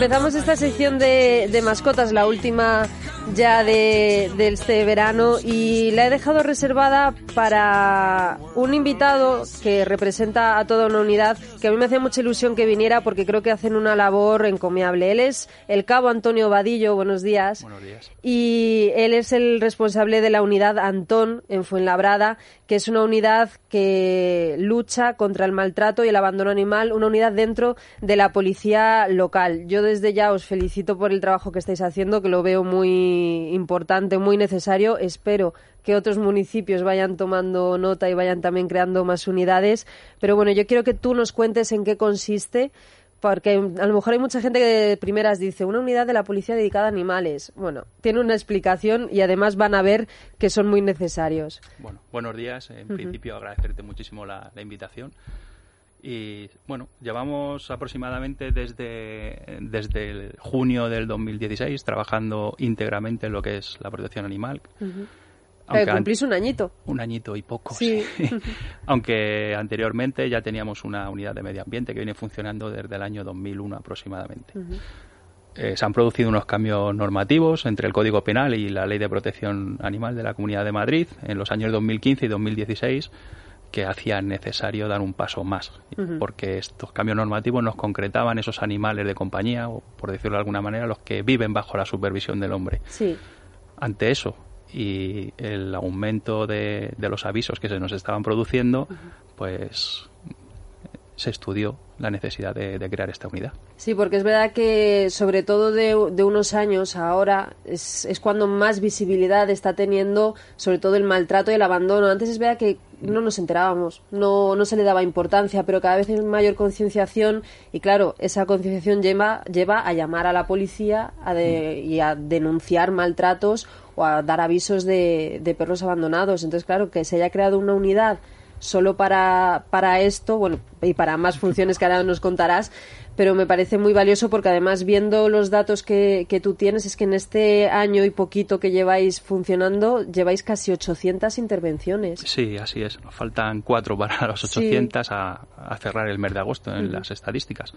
Empezamos esta sección de, de mascotas, la última ya de, de este verano, y la he dejado reservada para un invitado que representa a toda una unidad, que a mí me hace mucha ilusión que viniera porque creo que hacen una labor encomiable. Él es el cabo Antonio Vadillo, buenos días. Buenos días. Y él es el responsable de la unidad Antón en Fuenlabrada, que es una unidad que lucha contra el maltrato y el abandono animal, una unidad dentro de la policía local. Yo desde ya os felicito por el trabajo que estáis haciendo, que lo veo muy importante, muy necesario. Espero que otros municipios vayan tomando nota y vayan también creando más unidades. Pero bueno, yo quiero que tú nos cuentes en qué consiste porque a lo mejor hay mucha gente que de primeras dice una unidad de la policía dedicada a animales. Bueno, tiene una explicación y además van a ver que son muy necesarios. Bueno, buenos días. En principio, agradecerte muchísimo la, la invitación. Y bueno, llevamos aproximadamente desde, desde el junio del 2016 trabajando íntegramente en lo que es la protección animal. Cumplís un añito. Un añito y poco, Sí. sí. Aunque anteriormente ya teníamos una unidad de medio ambiente que viene funcionando desde el año 2001 aproximadamente. Eh, se han producido unos cambios normativos entre el Código Penal y la Ley de Protección Animal de la Comunidad de Madrid en los años 2015 y 2016 que hacían necesario dar un paso más, porque estos cambios normativos nos concretaban esos animales de compañía, o por decirlo de alguna manera, los que viven bajo la supervisión del hombre. Sí. Ante eso y el aumento de, de los avisos que se nos estaban produciendo, pues se estudió la necesidad de, crear esta unidad. Sí, porque es verdad que sobre todo de, de unos años ahora es, es cuando más visibilidad está teniendo sobre todo el maltrato y el abandono. Antes es verdad que no nos enterábamos, no, no se le daba importancia, pero cada vez hay mayor concienciación y claro, esa concienciación lleva, lleva a llamar a la policía a de- y a denunciar maltratos o a dar avisos de, de perros abandonados. Entonces, claro, que se haya creado una unidad solo para, para esto, bueno, y para más funciones que ahora nos contarás, pero me parece muy valioso porque además viendo los datos que, que tú tienes es que en este año y poquito que lleváis funcionando lleváis casi 800 intervenciones. Sí, así es. Nos faltan cuatro para los Sí. 800 a, a cerrar el mes de agosto en las estadísticas.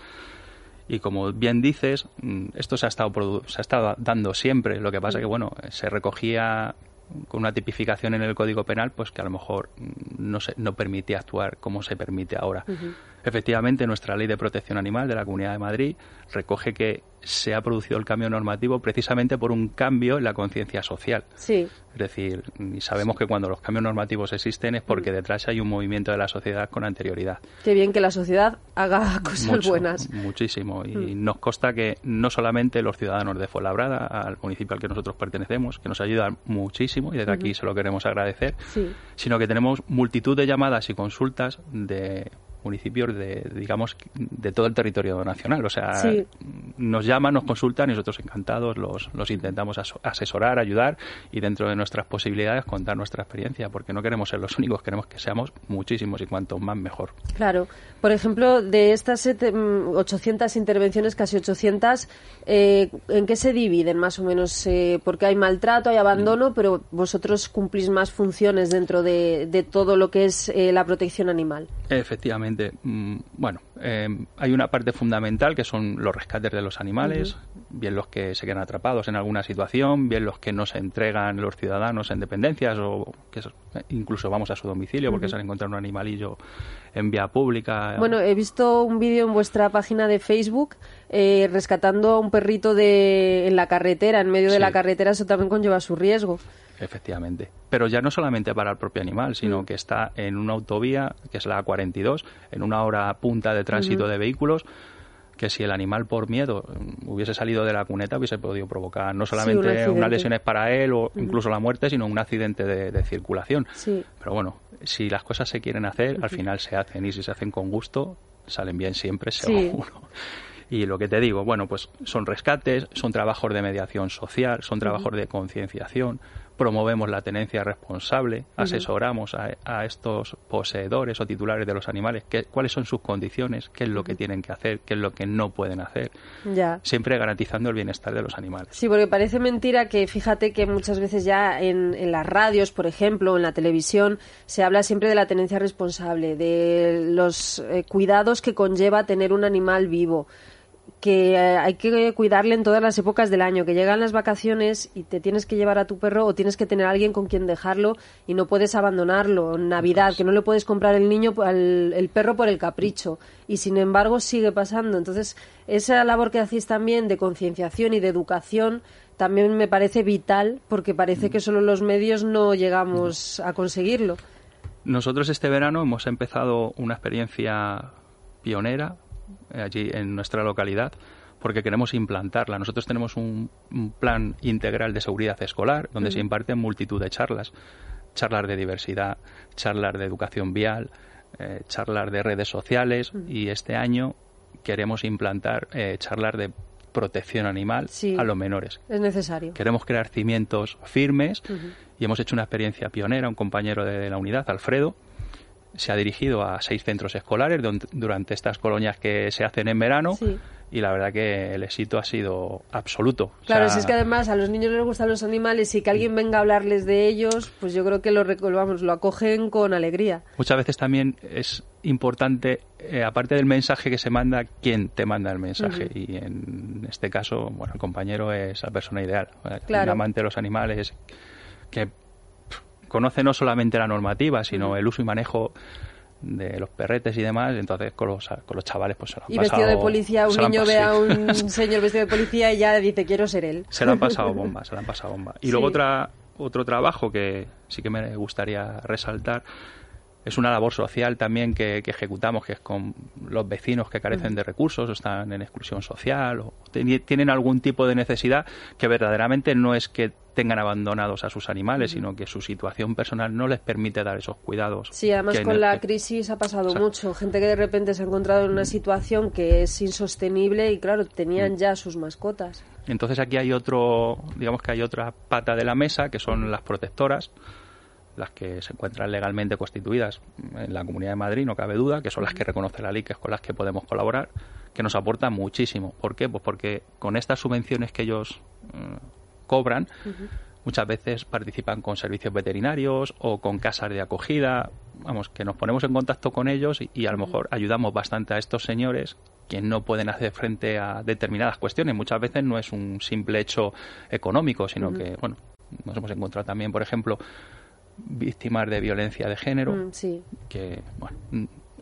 Y como bien dices, mm, esto se ha estado se ha estado dando siempre. Lo que pasa que bueno, se recogía con una tipificación en el Código Penal, pues que a lo mejor mm, no se no permitía actuar como se permite ahora. Efectivamente, nuestra Ley de Protección Animal de la Comunidad de Madrid recoge que se ha producido el cambio normativo precisamente por un cambio en la conciencia social. Sí, Es decir, sabemos que cuando los cambios normativos existen es porque detrás hay un movimiento de la sociedad con anterioridad. qué bien que la sociedad haga cosas Mucho, buenas. Muchísimo. Y nos consta que no solamente los ciudadanos de Fuenlabrada, al municipio al que nosotros pertenecemos, que nos ayudan muchísimo y desde aquí se lo queremos agradecer, Sí. sino que tenemos multitud de llamadas y consultas de municipios de, digamos, de todo el territorio nacional. O sea, Sí. nos llaman, nos consultan y nosotros encantados los, los intentamos asesorar, ayudar y dentro de nuestras posibilidades contar nuestra experiencia, porque no queremos ser los únicos, queremos que seamos muchísimos y cuanto más mejor. Claro. Por ejemplo, de estas sete- mm, 800 intervenciones, casi 800, eh, ¿en qué se dividen más o menos? Eh, porque hay maltrato, hay abandono, pero vosotros cumplís más funciones dentro de, de todo lo que es eh, la protección animal. Efectivamente. Mm, Bueno, eh, hay una parte fundamental que son los rescates de los animales, bien los que se quedan atrapados en alguna situación, bien los que no se entregan los ciudadanos en dependencias o que incluso vamos a su domicilio porque se han encontrado un animalillo en vía pública. Bueno, he visto un vídeo en vuestra página de Facebook eh, rescatando a un perrito de, en la carretera, en medio de la carretera, eso también conlleva su riesgo. Efectivamente. Pero ya no solamente para el propio animal, sino Mm. que está en una autovía, que es la A42, en una hora punta de tránsito de vehículos, que si el animal por miedo hubiese salido de la cuneta hubiese podido provocar no solamente unas lesiones para él o incluso la muerte, sino un accidente de, de circulación. Sí. Pero bueno, si las cosas se quieren hacer, al final se hacen y si se hacen con gusto, salen bien siempre, Sí. seguro. Y lo que te digo, bueno, pues son rescates, son trabajos de mediación social, son trabajos de concienciación, promovemos la tenencia responsable, asesoramos a, a estos poseedores o titulares de los animales, cuáles son sus condiciones, qué es lo que tienen que hacer, qué es lo que no pueden hacer, Ya. siempre garantizando el bienestar de los animales. Sí, porque parece mentira que fíjate que muchas veces ya en, en las radios, por ejemplo, en la televisión, se habla siempre de la tenencia responsable, de los eh, cuidados que conlleva tener un animal vivo que eh, hay que cuidarle en todas las épocas del año, que llegan las vacaciones y te tienes que llevar a tu perro o tienes que tener a alguien con quien dejarlo y no puedes abandonarlo. En Navidad, que no le puedes comprar el niño el perro por el capricho y sin embargo sigue pasando. Entonces, esa labor que hacéis también de concienciación y de educación también me parece vital porque parece que solo los medios no llegamos a conseguirlo. Nosotros este verano hemos empezado una experiencia pionera allí en nuestra localidad porque queremos implantarla. Nosotros tenemos un, un plan integral de seguridad escolar donde se imparten multitud de charlas, charlas de diversidad, charlas de educación vial, eh, charlas de redes sociales y este año queremos implantar eh, charlas de protección animal Sí. a los menores. Es necesario. Queremos crear cimientos firmes y hemos hecho una experiencia pionera. Un compañero de la unidad, Alfredo, se ha dirigido a seis centros escolares durante estas colonias que se hacen en verano Sí. y la verdad que el éxito ha sido absoluto. O Claro, sea, si es que además a los niños les gustan los animales y que alguien venga a hablarles de ellos, pues yo creo que lo, vamos, lo acogen con alegría. Muchas veces también es importante, eh, aparte del mensaje que se manda, quién te manda el mensaje. Y en este caso, bueno, el compañero es la persona ideal. Claro. Un amante de los animales que conoce no solamente la normativa, sino el uso y manejo de los perretes y demás. Entonces, con los, con los chavales, pues se lo han Y pasado. vestido de policía, un niño ve a un señor vestido de policía y ya dice quiero ser él. se lo han pasado bomba, se lo han pasado bomba. Y Sí. luego otra, otro trabajo que sí que me gustaría resaltar es una labor social también que, que ejecutamos, que es con los vecinos que carecen de recursos o están en exclusión social o tienen algún tipo de necesidad que verdaderamente no es que tengan abandonados a sus animales, sino que su situación personal no les permite dar esos cuidados. Sí, además con la crisis ha pasado mucho. Gente que de repente se ha encontrado en una situación que es insostenible y claro, tenían ya sus mascotas. Entonces aquí hay otro, digamos que hay otra pata de la mesa que son las protectoras, las que se encuentran legalmente constituidas en la Comunidad de Madrid, no cabe duda, que son las que reconoce la ley, que es con las que podemos colaborar, que nos aportan muchísimo. ¿Por qué? Pues porque con estas subvenciones que ellos cobran, muchas veces participan con servicios veterinarios o con casas de acogida, vamos, que nos ponemos en contacto con ellos y, y a lo mejor ayudamos bastante a estos señores que no pueden hacer frente a determinadas cuestiones. Muchas veces no es un simple hecho económico, sino que, bueno, nos hemos encontrado también, por ejemplo, víctimas de violencia de género Mm, sí. que, bueno,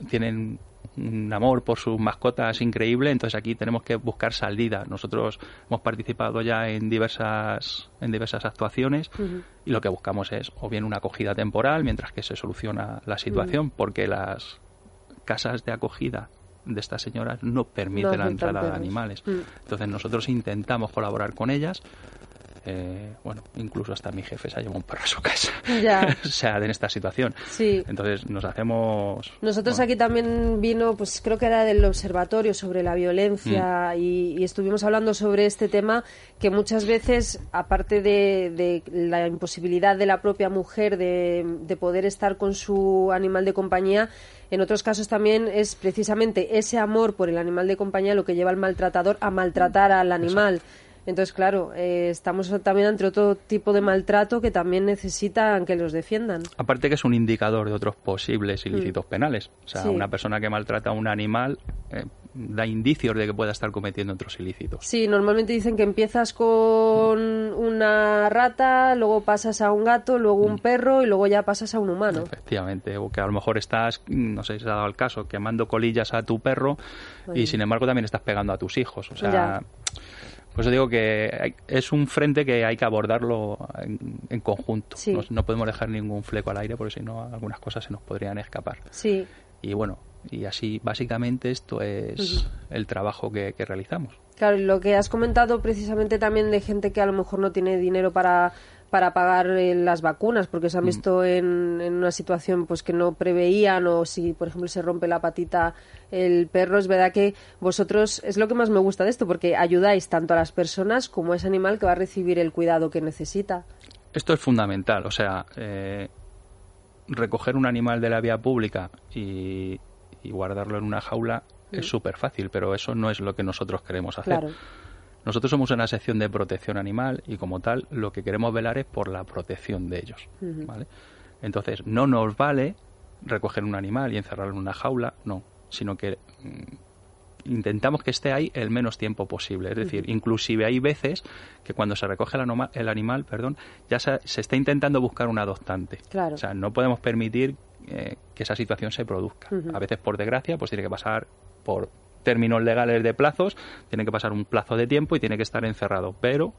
tienen un amor por sus mascotas increíble, entonces aquí tenemos que buscar salida. Nosotros hemos participado ya en diversas en diversas actuaciones y lo que buscamos es o bien una acogida temporal mientras que se soluciona la situación, porque las casas de acogida de estas señoras no permiten No la entrada de animales. Mm. Entonces nosotros intentamos colaborar con ellas Eh, bueno, incluso hasta mi jefe se ha llevado un perro a su casa. Ya. o sea, en esta situación. Sí. Entonces nos hacemos... Nosotros bueno, aquí también vino, pues creo que era del observatorio sobre la Mm. violencia y, y estuvimos hablando sobre este tema que muchas veces, aparte de, de la imposibilidad de la propia mujer de, de poder estar con su animal de compañía, en otros casos también es precisamente ese amor por el animal de compañía lo que lleva al maltratador a maltratar al animal. Entonces, claro, eh, estamos también ante otro tipo de maltrato que también necesitan que los defiendan. Aparte que es un indicador de otros posibles ilícitos penales. O sea, Mm. Sí. una persona que maltrata a un animal eh, da indicios de que pueda estar cometiendo otros ilícitos. Sí, normalmente dicen que empiezas con una rata, luego pasas a un gato, luego Mm. un perro y luego ya pasas a un humano. Efectivamente, o que a lo mejor estás, mm, no sé si se ha dado el caso, quemando colillas a tu perro y sin embargo también estás pegando a tus hijos. O sea, Ya. Pues yo digo que hay- es un frente que hay que abordarlo en, en conjunto. Sí. No, no podemos dejar ningún fleco al aire porque si no algunas cosas se nos podrían escapar. Sí, Y bueno, y así básicamente esto es el trabajo que, que realizamos. claro, y lo que has comentado precisamente también de gente que a lo mejor no tiene dinero para para pagar eh, las vacunas porque Mm. se han visto en, en una situación pues que no preveían o si por ejemplo se rompe la patita el perro es verdad que vosotros es lo que más me gusta de esto porque ayudáis tanto a las personas como a ese animal que va a recibir el cuidado que necesita Esto es fundamental, o sea, eh, recoger un animal de la vía pública y, y guardarlo en una jaula es súper fácil, pero eso no es lo que nosotros queremos hacer. claro Nosotros somos una sección de protección animal y como tal lo que queremos velar es por la protección de ellos. ¿vale? Entonces no nos vale recoger un animal y encerrarlo en una jaula, no, sino que mm, intentamos que esté ahí el menos tiempo posible. Es decir, inclusive hay veces que cuando se recoge el, anoma- el animal, perdón, ya se, se está intentando buscar un adoptante. Claro. O sea, no podemos permitir eh, que esa situación se produzca. A veces, por desgracia, pues tiene que pasar por términos legales de plazos, tiene que pasar un plazo de tiempo y tiene que estar encerrado. Pero,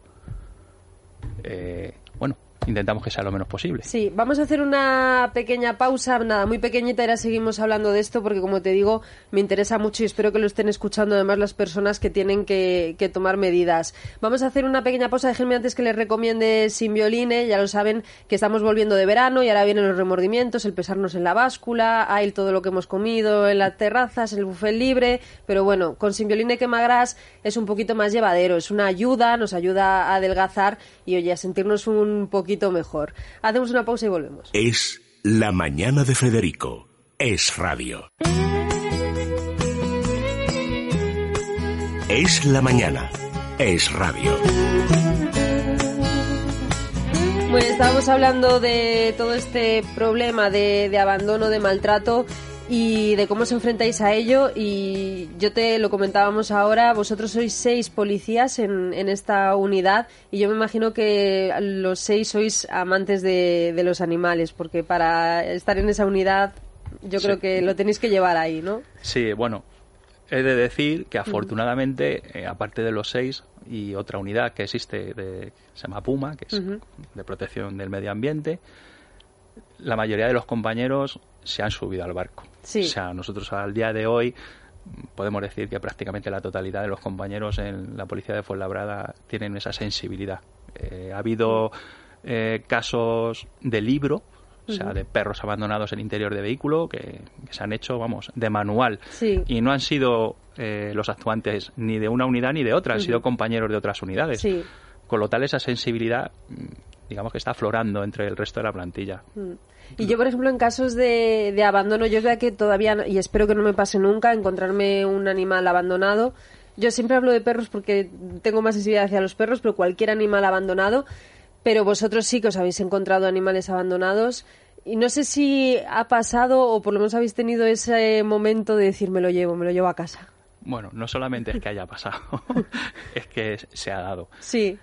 eh, bueno, intentamos que sea lo menos posible. Sí, vamos a hacer una pequeña pausa, nada, muy pequeñita, y ahora seguimos hablando de esto porque, como te digo, me interesa mucho y espero que lo estén escuchando además las personas que tienen que, que tomar medidas. Vamos a hacer una pequeña pausa, déjenme antes que les recomiende Sin Violine, ya lo saben que estamos volviendo de verano y ahora vienen los remordimientos, el pesarnos en la báscula, hay todo lo que hemos comido en las terrazas, el buffet libre, pero bueno, con Sin Violine Quemagras es un poquito más llevadero, es una ayuda, nos ayuda a adelgazar y, oye, a sentirnos un poquito mejor. Hacemos una pausa y volvemos. Es La Mañana de Federico. Es Radio. Es la mañana. Es radio. Bueno, estábamos hablando de todo este problema de, de abandono, de maltrato y de cómo os enfrentáis a ello. Y yo te lo comentábamos ahora, vosotros sois seis policías en, en esta unidad y yo me imagino que los seis sois amantes de, de los animales, porque para estar en esa unidad yo Sí. creo que lo tenéis que llevar ahí, ¿no? Sí, bueno, he de decir que afortunadamente, eh, aparte de los seis y otra unidad que existe, de, se llama Puma, que es de protección del medio ambiente, la mayoría de los compañeros se han subido al barco. Sí. O sea, nosotros al día de hoy mm, podemos decir que prácticamente la totalidad de los compañeros en la policía de Fuenlabrada tienen esa sensibilidad. Eh, ha habido eh, casos de libro, o sea, de perros abandonados en interior de vehículo que, que se han hecho, vamos, de manual. Sí. Y no han sido eh, los actuantes ni de una unidad ni de otra, han sido compañeros de otras unidades. Sí. Con lo tal, esa sensibilidad, mm, digamos que está aflorando entre el resto de la plantilla. Y yo, por ejemplo, en casos de, de abandono, yo veo que todavía, y espero que no me pase nunca, encontrarme un animal abandonado. Yo siempre hablo de perros porque tengo más sensibilidad hacia los perros, pero cualquier animal abandonado. Pero vosotros sí que os habéis encontrado animales abandonados. Y no sé si ha pasado o por lo menos habéis tenido ese momento de decir me lo llevo, me lo llevo a casa. Bueno, no solamente es que haya pasado, es que se ha dado. Sí,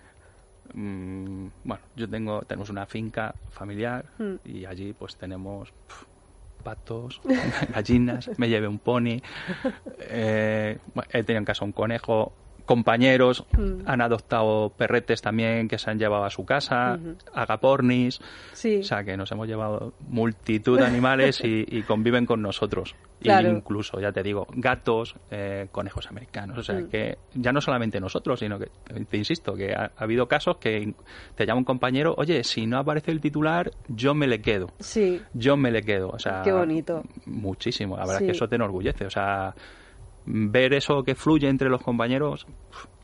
Mm, bueno, yo tengo, tenemos una finca familiar y allí pues tenemos patos, gallinas, me llevé un pony, eh, bueno, he tenido en casa un conejo, compañeros han adoptado perretes también que se han llevado a su casa, agapornis, Sí. o sea que nos hemos llevado multitud de animales y, y conviven con nosotros. Claro. Incluso, ya te digo, gatos, eh, conejos americanos. O sea que ya no solamente nosotros, sino que, te insisto, que ha, ha habido casos que te llama un compañero, oye, si no aparece el titular, yo me le quedo. Sí. Yo me le quedo. O sea, Qué bonito. Muchísimo. La verdad Sí. es que eso te enorgullece. O sea, ver eso que fluye entre los compañeros,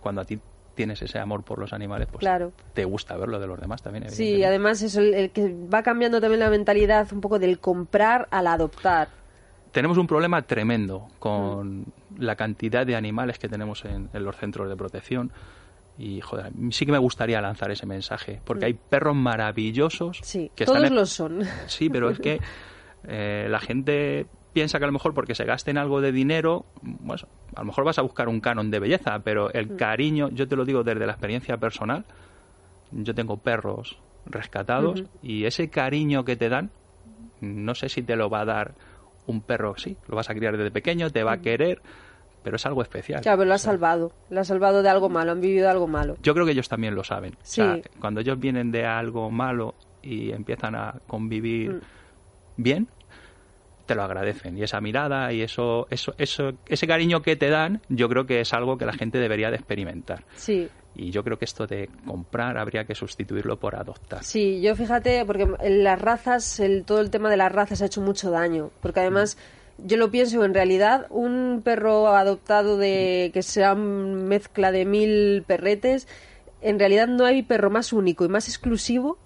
cuando a ti tienes ese amor por los animales, pues Claro. te gusta verlo de los demás también. Sí, además eso, el, el que va cambiando también la mentalidad un poco del comprar al adoptar. Tenemos un problema tremendo con Mm. la cantidad de animales que tenemos en, en los centros de protección. Y, joder, sí que me gustaría lanzar ese mensaje, porque hay perros maravillosos Mm. Sí, que todos están... lo son. Sí, pero es que eh, la gente piensa que a lo mejor porque se gasten algo de dinero, bueno, a lo mejor vas a buscar un canon de belleza, pero el Mm. cariño, yo te lo digo desde la experiencia personal, yo tengo perros rescatados y ese cariño que te dan, no sé si te lo va a dar un perro, sí, lo vas a criar desde pequeño, te va a querer, pero es algo especial. Claro, pero lo ha O sea, salvado. Lo ha salvado de algo malo, han vivido algo malo. yo creo que ellos también lo saben. Sí. O sea, cuando ellos vienen de algo malo y empiezan a convivir Mm. bien, te lo agradecen. Y esa mirada y eso, eso, eso, ese cariño que te dan, yo creo que es algo que la gente debería de experimentar. Sí, Y yo creo que esto de comprar habría que sustituirlo por adoptar. sí, yo fíjate, porque en las razas, el, todo el tema de las razas ha hecho mucho daño. Porque además, yo lo pienso, en realidad, un perro adoptado de que sea mezcla de mil perretes, en realidad no hay perro más único y más exclusivo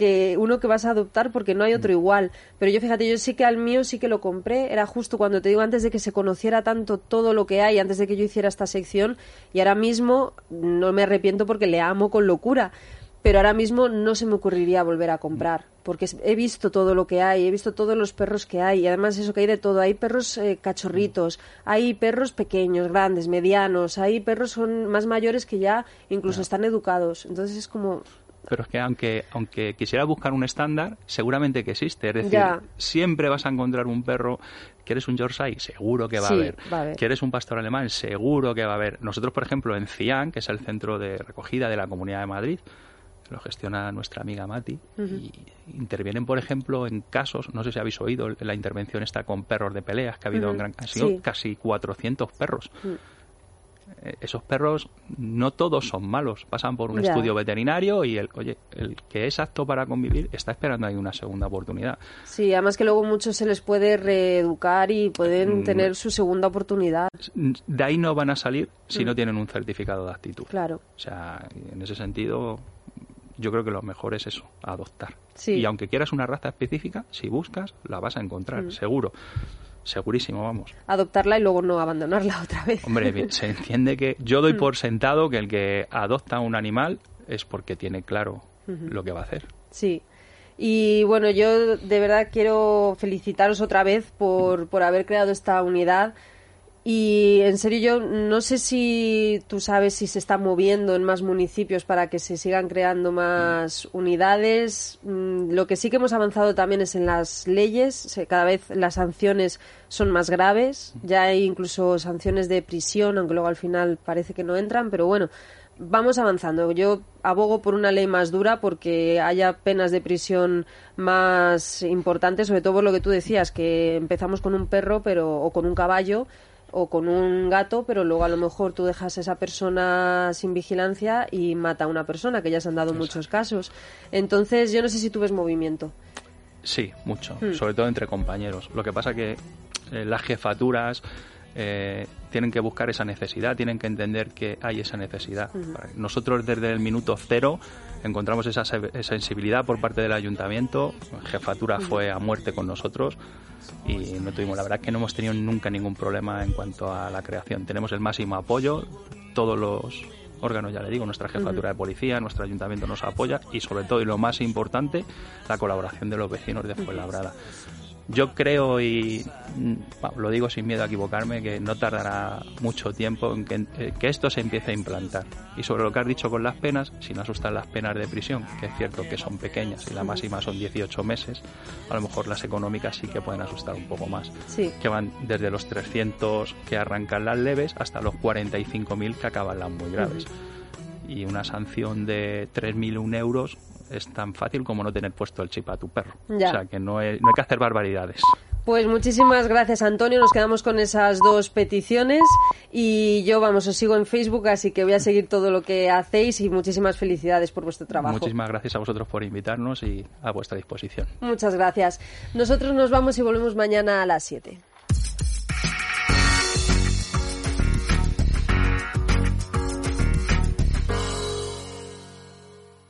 que uno que vas a adoptar porque no hay otro igual. Pero yo fíjate, yo sí que al mío sí que lo compré, era justo cuando te digo antes de que se conociera tanto todo lo que hay, antes de que yo hiciera esta sección, y ahora mismo no me arrepiento porque le amo con locura. Pero ahora mismo no se me ocurriría volver a comprar, porque es- he visto todo lo que hay, he visto todos los perros que hay, y además eso que hay de todo, hay perros eh, cachorritos, hay perros pequeños, grandes, medianos, hay perros son más mayores que ya incluso están educados, entonces es como, Pero es que aunque, aunque quisiera buscar un estándar, seguramente que existe. Es decir, Ya. siempre vas a encontrar un perro. ¿Quieres un Yorkshire? Seguro que va Sí, a haber. va a haber. ¿Quieres un pastor alemán? Seguro que va a haber. Nosotros, por ejemplo, en CIAN, que es el centro de recogida de la Comunidad de Madrid, lo gestiona nuestra amiga Mati, y intervienen, por ejemplo, en casos, no sé si habéis oído la intervención esta con perros de peleas que ha habido en Gran sido Sí. casi 400 perros. Eh, Esos perros no todos son malos, pasan por un Ya. estudio veterinario y el, oye, el que es apto para convivir está esperando ahí una segunda oportunidad. sí, además que luego muchos se les puede reeducar y pueden Mm. tener su segunda oportunidad, De ahí no van a salir Mm. si no tienen un certificado de actitud. claro. O sea, en ese sentido, yo creo que lo mejor es eso, adoptar. Sí. Y aunque quieras una raza específica, si buscas, la vas a encontrar, Mm. seguro. Segurísimo, vamos. Adoptarla y luego no abandonarla otra vez. Hombre, se entiende que yo Mm. doy por sentado que el que adopta un animal es porque tiene claro lo que va a hacer. Sí. Y bueno, yo de verdad quiero felicitaros otra vez por, por haber creado esta unidad. Y en serio, yo no sé si tú sabes si se está moviendo en más municipios para que se sigan creando más unidades. Mm, Lo que sí que hemos avanzado también es en las leyes. Cada vez las sanciones son más graves. Ya hay incluso sanciones de prisión, aunque luego al final parece que no entran. Pero bueno, vamos avanzando. Yo abogo por una ley más dura porque haya penas de prisión más importantes, sobre todo por lo que tú decías, que empezamos con un perro pero o con un caballo o con un gato, pero luego a lo mejor tú dejas a esa persona sin vigilancia y mata a una persona, que ya se han dado muchos casos. Entonces, yo no sé si tú ves movimiento. Sí, mucho, Hmm. sobre todo entre compañeros. Lo que pasa que eh, las jefaturas eh, tienen que buscar esa necesidad, tienen que entender que hay esa necesidad. Nosotros desde el minuto cero encontramos esa se- sensibilidad por parte del ayuntamiento, jefatura fue a muerte con nosotros y no tuvimos, la verdad es que no hemos tenido nunca ningún problema en cuanto a la creación. Tenemos el máximo apoyo, todos los órganos, ya le digo, nuestra jefatura de policía, nuestro ayuntamiento nos apoya y sobre todo, y lo más importante, la colaboración de los vecinos de Fuenlabrada. Yo creo y mm, lo digo sin miedo a equivocarme que no tardará mucho tiempo en que, eh, que, esto se empiece a implantar. Y sobre lo que has dicho con las penas, si no asustan las penas de prisión, que es cierto que son pequeñas y la máxima son 18 meses, a lo mejor las económicas sí que pueden asustar un poco más. Sí. Que van desde los 300 que arrancan las leves hasta los 45.000 que acaban las muy graves. Y una sanción de 3.000 euros es tan fácil como no tener puesto el chip a tu perro. Ya. O sea, que no, hay- no hay que hacer barbaridades. Pues muchísimas gracias, Antonio. Nos quedamos con esas dos peticiones y yo, vamos, os sigo en Facebook, así que voy a seguir todo lo que hacéis y muchísimas felicidades por vuestro trabajo. Muchísimas gracias a vosotros por invitarnos y a vuestra disposición. Muchas gracias. Nosotros nos vamos y volvemos mañana a las 7.